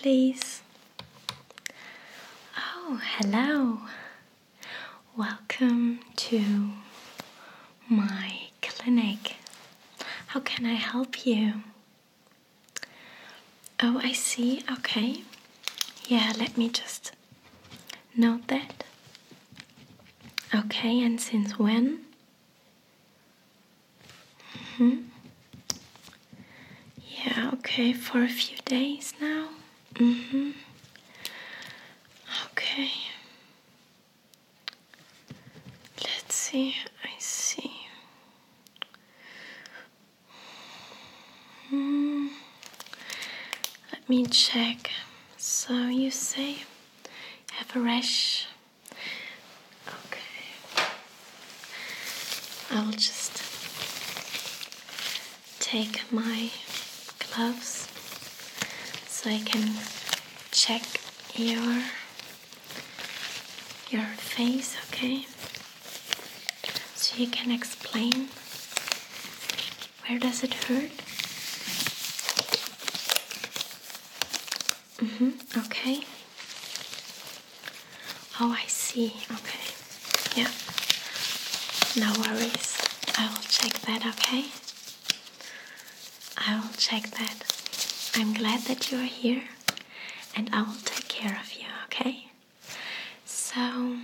Please. Oh, hello. Welcome to my clinic. How can I help you? Oh, I see. Okay. Yeah, let me just note that. Okay, and since when? hmm Yeah, okay, for a few days now. Mm-hmm. Okay. Let's see. I see. Hmm. Let me check. So you say you have a rash. Okay. I will just take my gloves so I can check your your face, okay? So you can explain where does it hurt? Mhm. Okay. Oh, I see. Okay. Yeah. No worries. I will check that, okay? I will check that. I'm glad that you're here and I will take care of you, okay? So,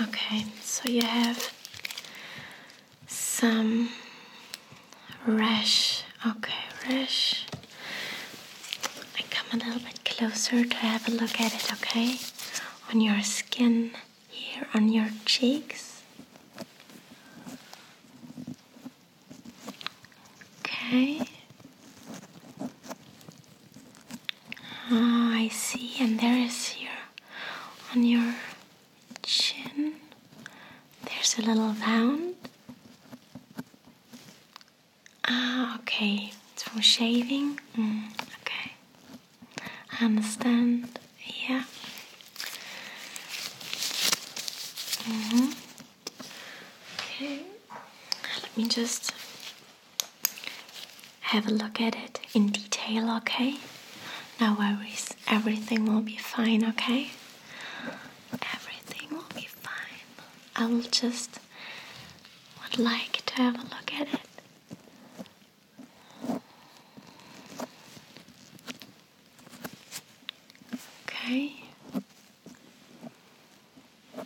okay, so you have some rash. Okay, rash. I come a little bit closer to have a look at it, okay? On your skin here, on your cheeks. Okay. Oh, I see. And there is here on your chin, there's a little round. Ah, okay. It's from shaving. Mm, okay. I understand. Yeah. Mm-hmm. Okay. Let me just have a look at it in detail, okay? No worries, everything will be fine, okay? Everything will be fine. I will just would like to have a look at it. Okay.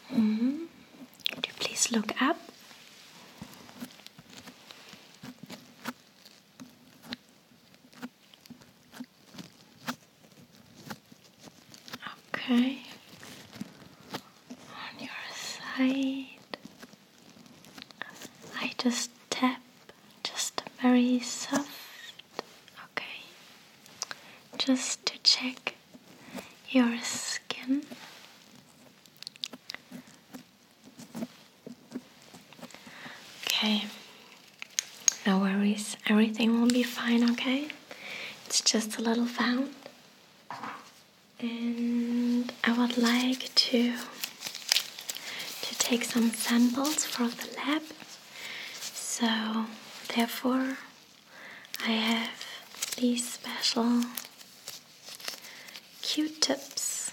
hmm Could you please look up? Okay. On your side. I just tap just very soft. Okay. Just to check your skin. Okay. No worries. Everything will be fine, okay? It's just a little found and I would like to to take some samples for the lab. So therefore I have these special Q-tips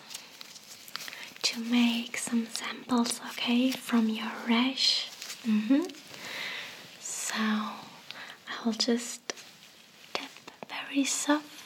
to make some samples, okay, from your rash. Mm-hmm. So I'll just tap very soft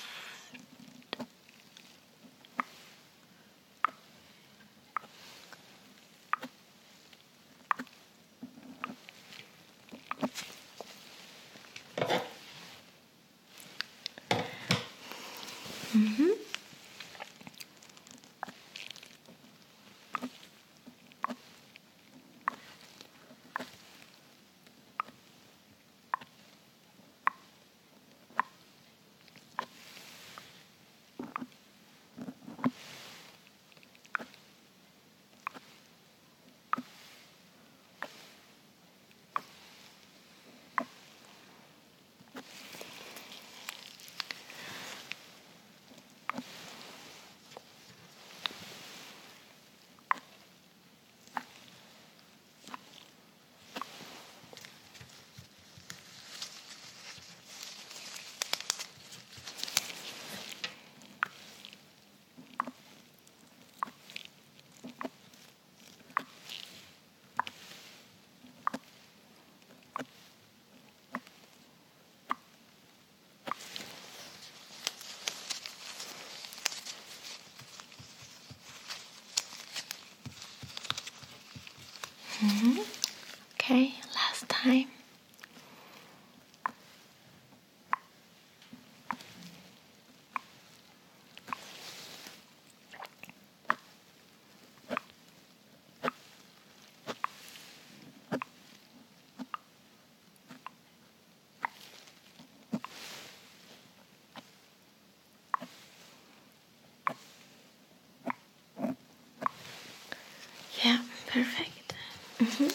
Perfect. Mm -hmm.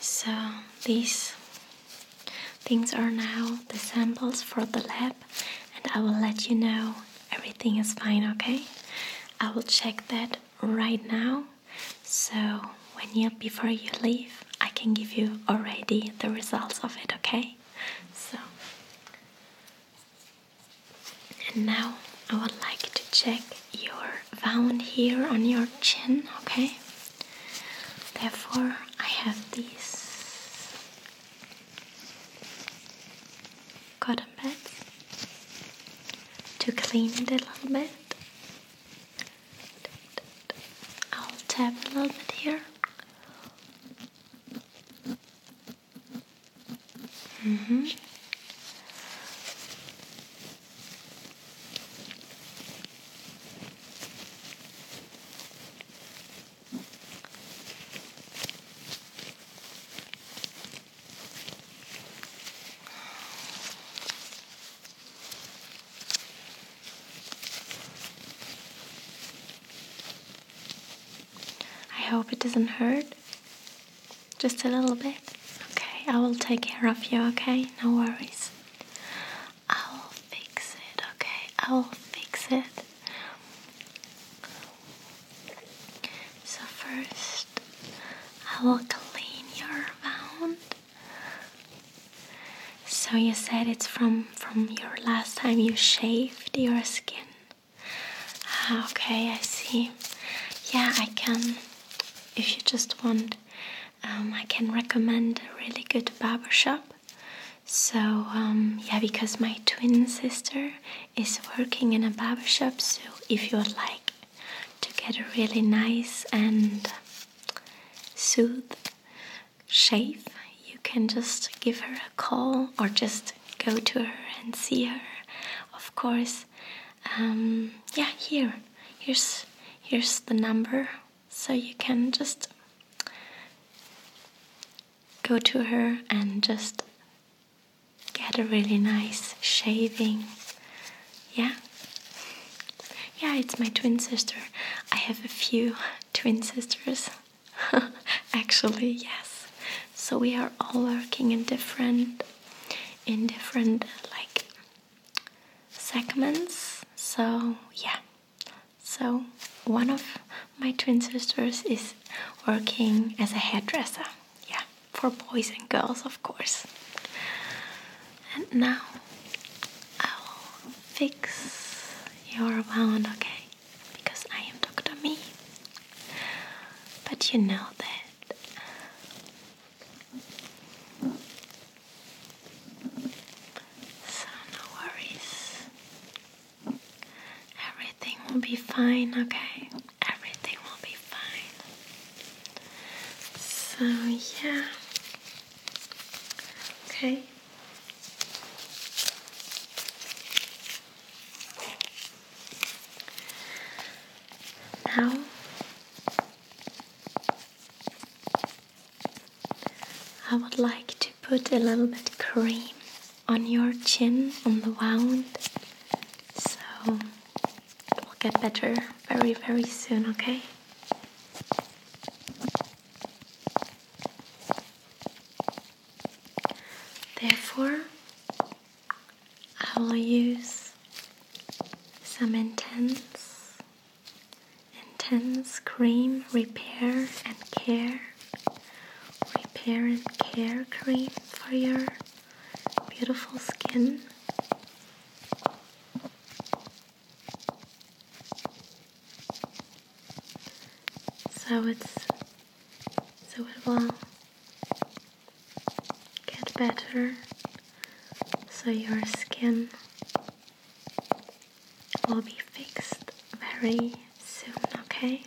So these things are now the samples for the lab, and I will let you know everything is fine, okay? I will check that right now. So when you before you leave, I can give you already the results of it, okay? So and now I would like to check your wound here on your chin, okay? Therefore, I have these cotton pads to clean it a little bit. I'll tap a little bit here. Mm-hmm. I hope it doesn't hurt. A little bit. Okay, I will take care of you, okay? No worries. I'll fix it, okay? I'll fix it. So, first, I will clean your wound. So you said it's from from your last time you shaved your skin. Ah, okay, I see. Yeah, I can. If you just want, um, I can recommend a really good barber shop. So um, yeah, because my twin sister is working in a barber shop, so if you would like to get a really nice and soothe shave, you can just give her a call or just go to her and see her. Of course, um, yeah. Here, here's here's the number, so you can just go to her and just get a really nice shaving. Yeah. Yeah, it's my twin sister. I have a few twin sisters. Actually, yes. So we are all working in different in different like segments. So, yeah. So, one of my twin sisters is working as a hairdresser. For boys and girls, of course. And now I'll fix your wound, okay? Because I am Dr. Me. But you know that. So, no worries. Everything will be fine, okay? Everything will be fine. So, yeah. Okay. Now, I would like to put a little bit cream on your chin, on the wound, so it will get better very, very soon, okay? Therefore, I will use some intense, intense cream repair and care, repair and care cream for your beautiful skin. So it's so it will get better so your skin will be fixed very soon, okay?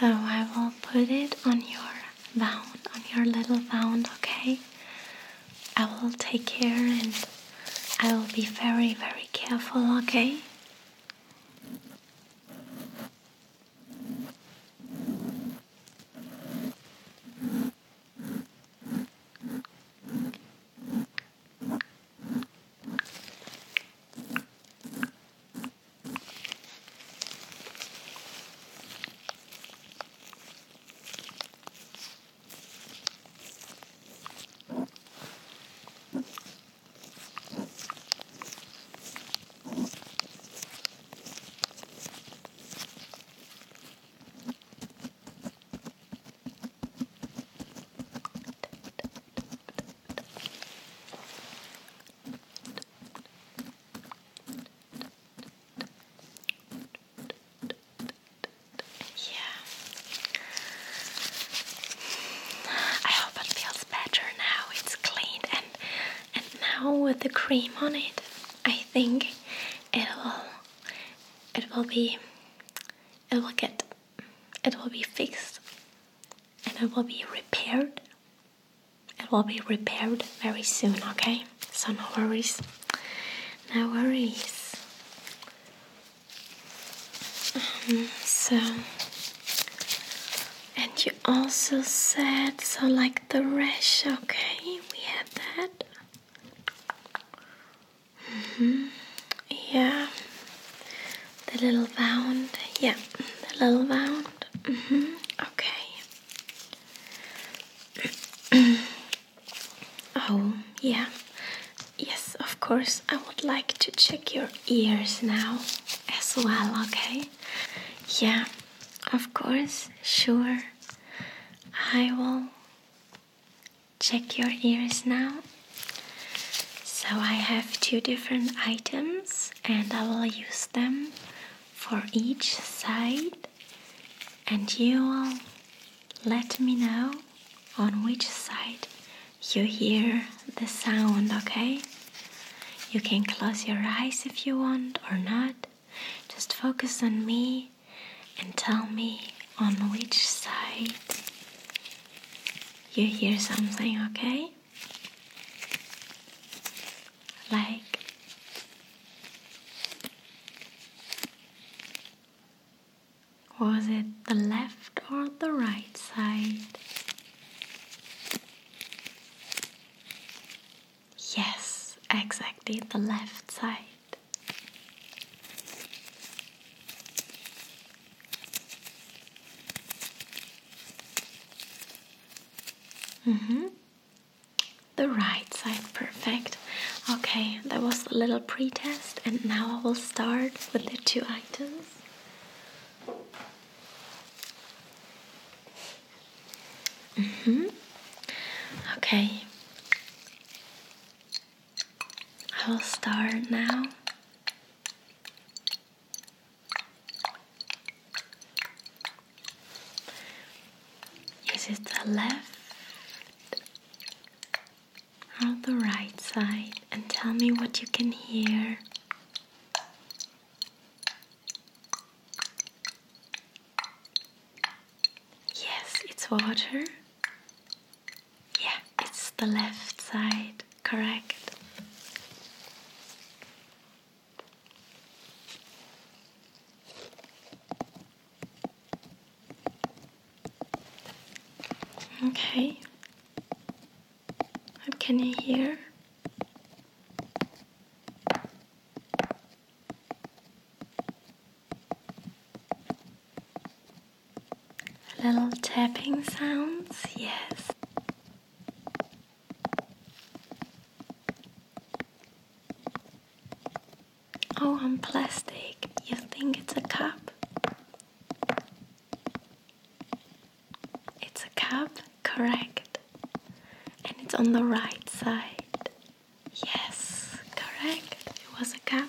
So I will put it on your wound, on your little wound, okay? I will take care and I will be very, very careful, okay? Yeah. I hope it feels better now. It's clean and and now with the cream on it, I think it will it will be it will get it will be fixed and it will be repaired. It will be repaired very soon, okay? So no worries. No worries. Um, so, and you also said so, like the rash, okay? We had that. Hmm Yeah, the little wound, yeah, the little wound. hmm Okay. oh, yeah. Yes, of course. I would like to check your ears now as well, okay? Yeah, of course, sure. I will check your ears now. So I have two different items and I will use them for each side and you will let me know on which side you hear the sound, okay? You can close your eyes if you want or not. Just focus on me and tell me on which side you hear something, okay? Like. Was it? The left or the right side? Yes, exactly the left side. Mm-hmm. The right side, perfect. Okay, that was a pre-test, and now I will start with the two items. Mm-hmm. Okay. I will start now. Is it the left or the right side? Tell me what you can hear. Yes, it's water. Yeah, it's the left side, correct. Okay. What can you hear? Little tapping sounds, yes. Oh, on plastic. You think it's a cup? Correct. And it's on the right side. Yes, correct. It was a cup.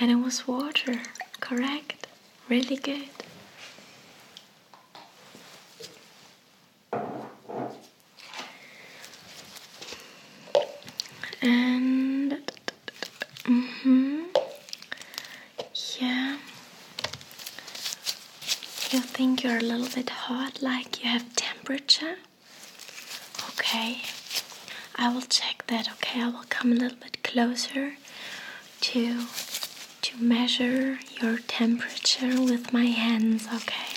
And it was water, correct. Really good. And mm-hmm. Yeah. You think you're a little bit hot, like you have temperature. Okay, I will check that. Okay, I will come a little bit closer to to measure your temperature with my hands. Okay.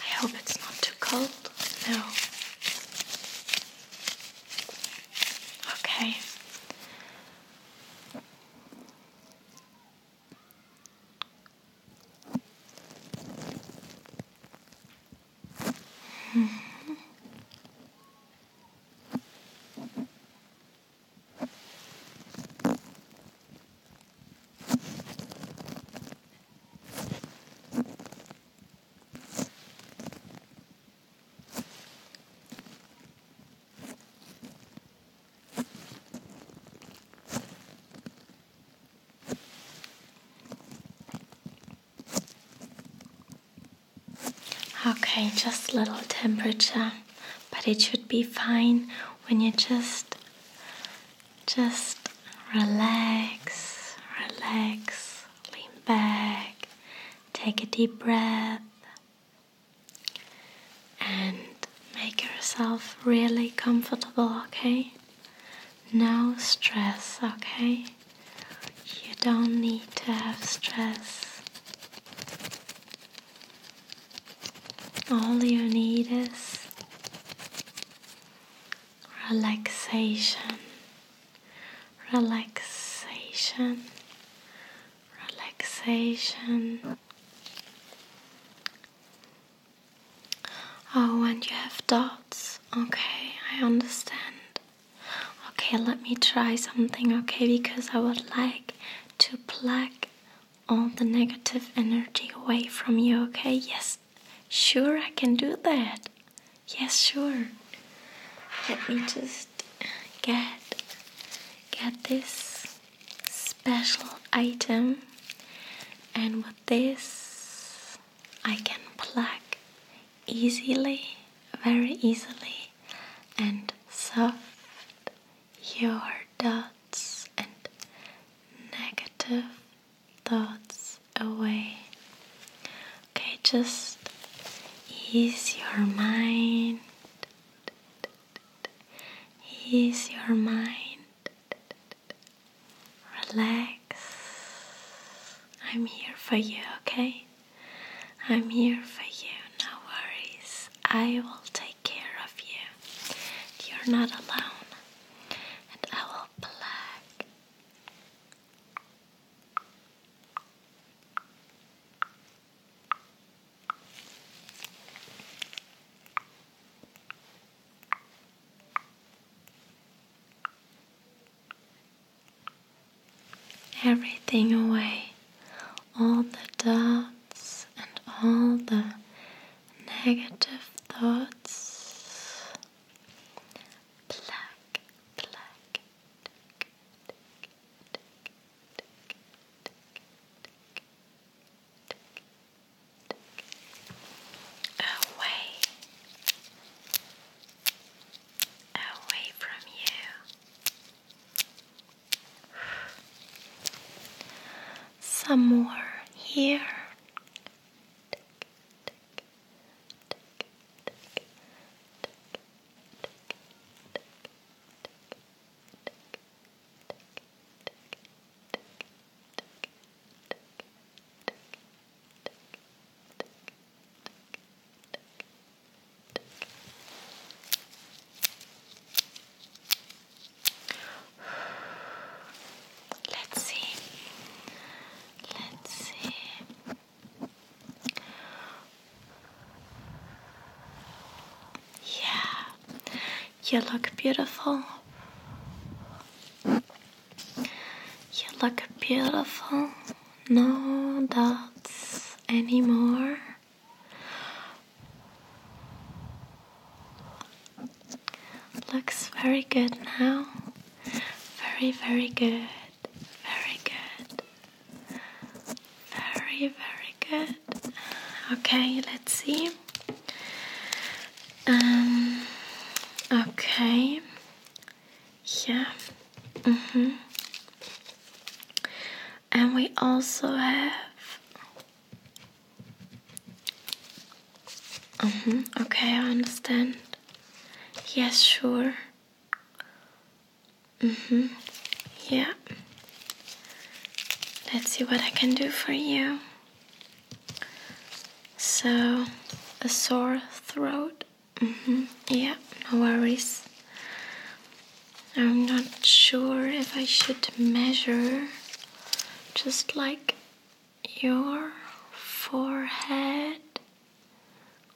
I hope it's not too cold. No. Okay. Okay, just a little temperature, but it should be fine when you just just relax, relax, lean back, take a deep breath and make yourself really comfortable, okay? No stress, okay? You don't need to have stress. All you need is relaxation, relaxation, relaxation. Oh, and you have doubts. Okay, I understand. Okay, let me try something, okay, because I would like to pluck all the negative energy away from you, okay? Yes, Sure, I can do that. Yes, sure. Let me just get get this special item and with this I can plug easily, very easily and soft your dots and negative thoughts away. Okay, just ease your mind, ease your mind, relax. I'm here for you, okay? I'm here for you, no worries. I will take care of you. You're not alone. everything away, all the doubts and all the negative thoughts some more here. You look beautiful. You look beautiful. No doubts anymore. Looks very good now. Very, very good. Very good. Very, very good. Okay, let's see. Um, Okay. Yeah. Mm-hmm. And we also have. Mm-hmm. Okay, I understand. Yes, sure. Mm-hmm. Yeah. Let's see what I can do for you. So, a sore throat. Mm-hmm. Yeah, no worries. I'm not sure if I should measure just like your forehead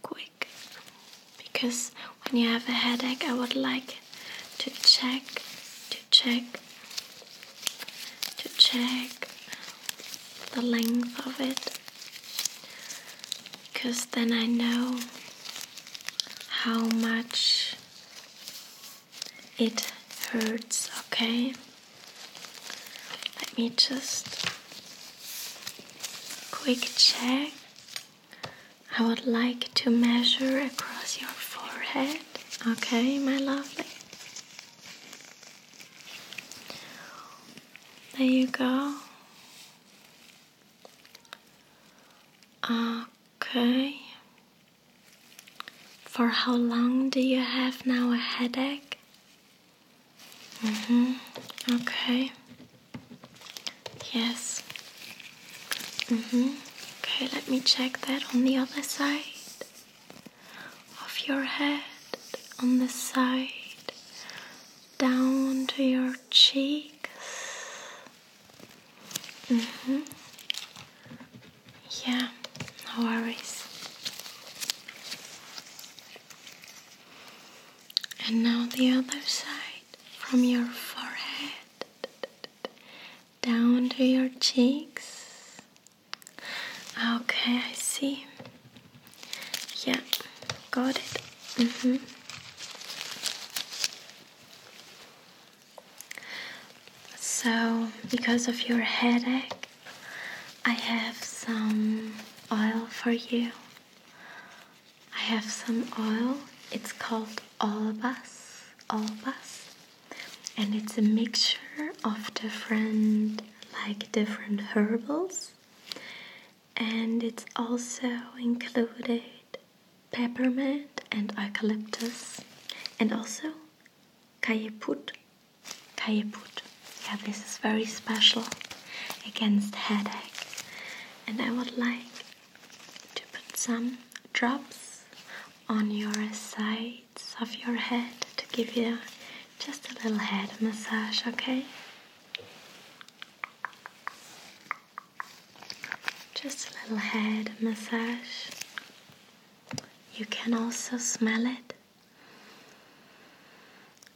quick because when you have a headache I would like to check to check to check the length of it because then I know how much it hurts, okay? Let me just quick check. I would like to measure across your forehead, okay, my lovely? There you go. Okay. For how long do you have now a headache? Mm-hmm. Okay. Yes. Mm-hmm. Okay, let me check that on the other side of your head, on the side, down to your cheeks. Mm-hmm. Yeah, no worries. And now the other side from your forehead down to your cheeks. Okay, I see. Yeah, got it. Mm-hmm. So, of your headache, I have some oil for you. I have some oil. It's called Olbas. Olbas. And it's a mixture of different like different herbals. And it's also included peppermint and eucalyptus and also cajeput. Cajeput. Yeah, this is very special against headache. And I would like to put some drops on your sides of your head to give you just a little head massage, okay? Just a little head massage. You can also smell it.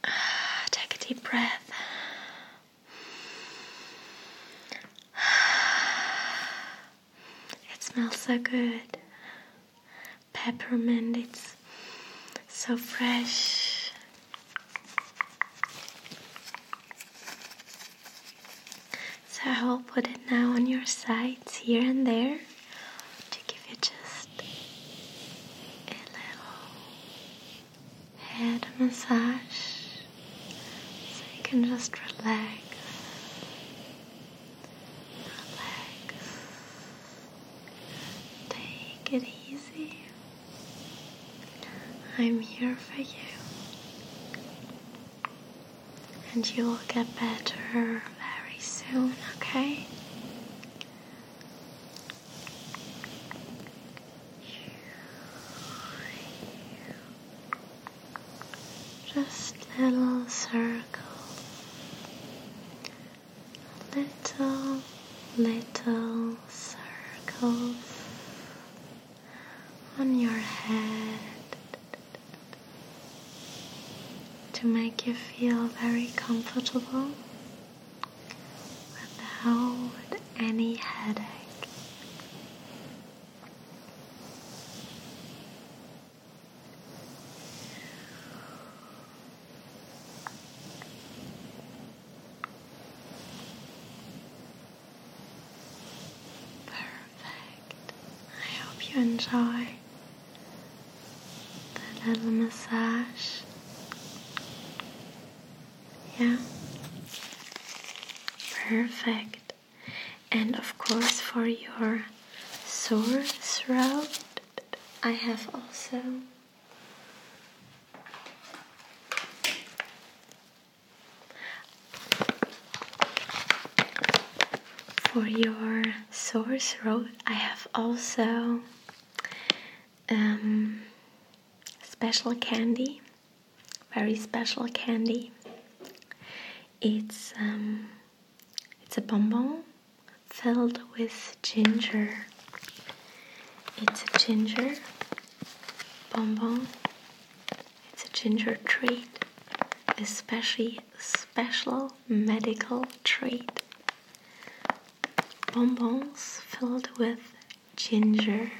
Ah, take a deep breath. It smells so good. Peppermint, it's so fresh. So I will put it now on your sides here and there to give you just a little head massage so you can just relax. Relax. Take it easy. I'm here for you. And you will get better very soon, okay? Just little circles, little, little circles on your head to make you feel very comfortable without any headache. Perfect. I hope you enjoy the little massage. Yeah. Perfect. And of course, for your sore throat, I have also for your sore throat, I have also um, special candy, very special candy. It's um, it's a bonbon filled with ginger. It's a ginger bonbon. It's a ginger treat, especially special medical treat. Bonbons filled with ginger.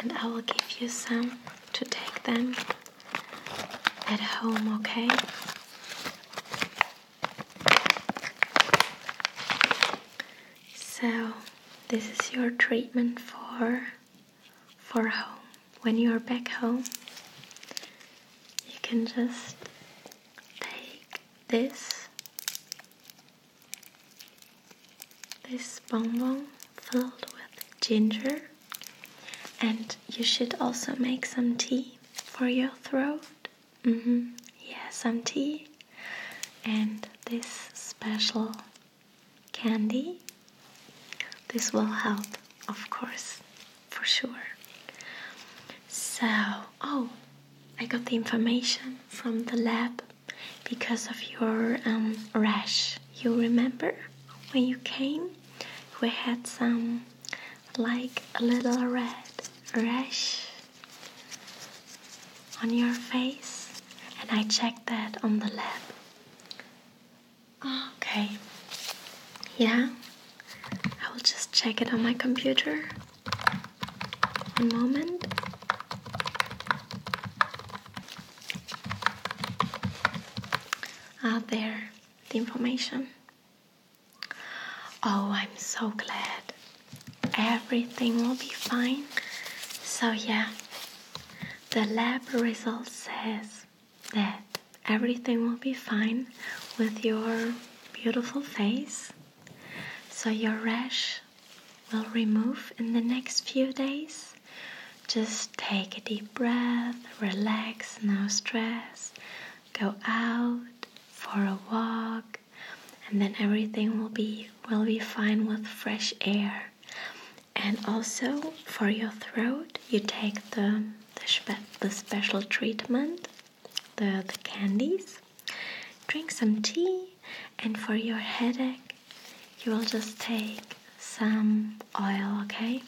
And I will give you some to take them at home, okay? So, this is your treatment for for home. When you're back home, you can just take this this bonbon filled with ginger and you should also make some tea for your throat. Mm-hmm. Yeah, some tea and this special candy. This will help, of course, for sure. So, oh, I got the information from the lab because of your um, rash. You remember when you came? We had some like a little red rash on your face, and I checked that on the lab. Okay, yeah, I will just check it on my computer. One moment. Ah, there, the information. Oh, I'm so glad. Everything will be fine. So yeah, the lab result says that everything will be fine with your beautiful face. So your rash will remove in the next few days. Just take a deep breath, relax, no stress. Go out for a walk and then everything will be will be fine with fresh air. And also for your throat, you take the the, spe- the special treatment, the the candies. Drink some tea, and for your headache, you will just take some oil, okay?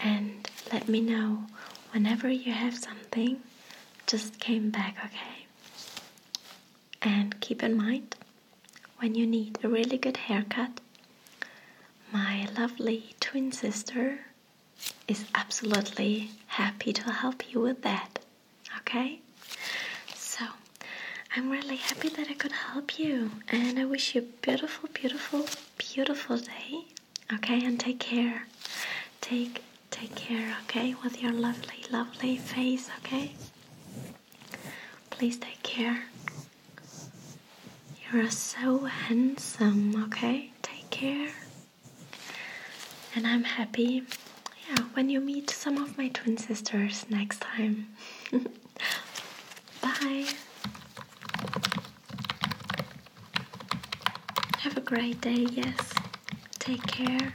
And let me know whenever you have something. Just came back, okay? And keep in mind when you need a really good haircut, my lovely twin sister is absolutely happy to help you with that. Okay? I'm really happy that I could help you, and I wish you a beautiful, beautiful, beautiful day. Okay, and take care. Take take care, okay, with your lovely, lovely face, okay? Please take care. You're so handsome, okay? Take care. And I'm happy, yeah, when you meet some of my twin sisters next time. Bye. Have a great day, yes. Take care.